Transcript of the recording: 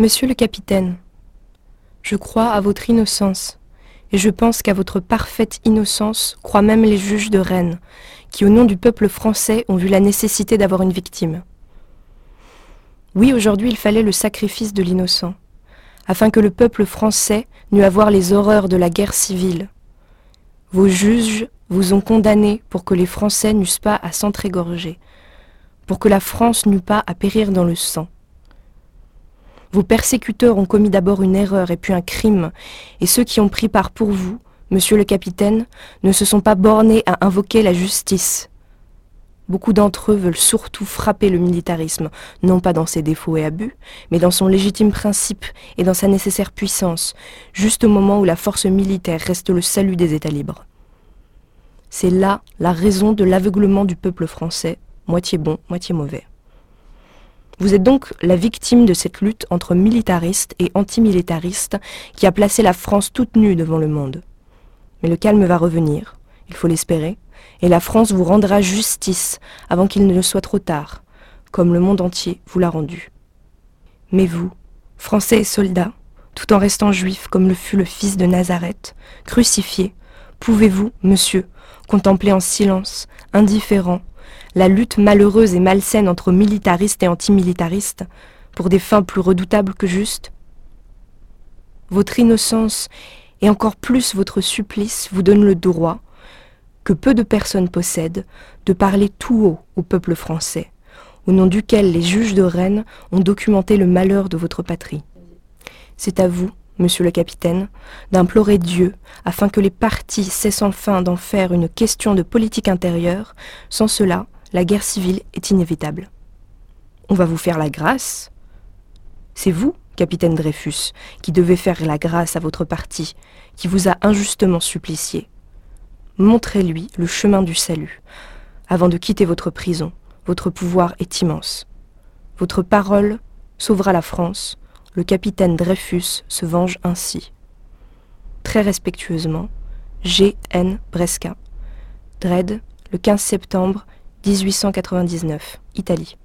Monsieur le capitaine, je crois à votre innocence, et je pense qu'à votre parfaite innocence croient même les juges de Rennes, qui au nom du peuple français ont vu la nécessité d'avoir une victime. Oui, aujourd'hui il fallait le sacrifice de l'innocent, afin que le peuple français n'eût à voir les horreurs de la guerre civile. Vos juges vous ont condamné pour que les Français n'eussent pas à s'entrégorger, pour que la France n'eût pas à périr dans le sang. Vos persécuteurs ont commis d'abord une erreur et puis un crime, et ceux qui ont pris part pour vous, monsieur le capitaine, ne se sont pas bornés à invoquer la justice. Beaucoup d'entre eux veulent surtout frapper le militarisme, non pas dans ses défauts et abus, mais dans son légitime principe et dans sa nécessaire puissance, juste au moment où la force militaire reste le salut des États libres. C'est là la raison de l'aveuglement du peuple français, moitié bon, moitié mauvais. Vous êtes donc la victime de cette lutte entre militaristes et antimilitaristes qui a placé la France toute nue devant le monde. Mais le calme va revenir, il faut l'espérer, et la France vous rendra justice avant qu'il ne soit trop tard, comme le monde entier vous l'a rendu. Mais vous, Français et soldats, tout en restant juifs comme le fut le fils de Nazareth, crucifié, pouvez-vous, monsieur, contempler en silence, indifférent, la lutte malheureuse et malsaine entre militaristes et antimilitaristes, pour des fins plus redoutables que justes Votre innocence et encore plus votre supplice vous donnent le droit, que peu de personnes possèdent, de parler tout haut au peuple français, au nom duquel les juges de Rennes ont documenté le malheur de votre patrie. C'est à vous, monsieur le capitaine, d'implorer Dieu afin que les partis cessent enfin d'en faire une question de politique intérieure. Sans cela, la guerre civile est inévitable. On va vous faire la grâce C'est vous, capitaine Dreyfus, qui devez faire la grâce à votre parti, qui vous a injustement supplicié. Montrez-lui le chemin du salut. Avant de quitter votre prison, votre pouvoir est immense. Votre parole sauvera la France. Le capitaine Dreyfus se venge ainsi. Très respectueusement, G. N. Bresca. Dred, le 15 septembre 1899, Italie.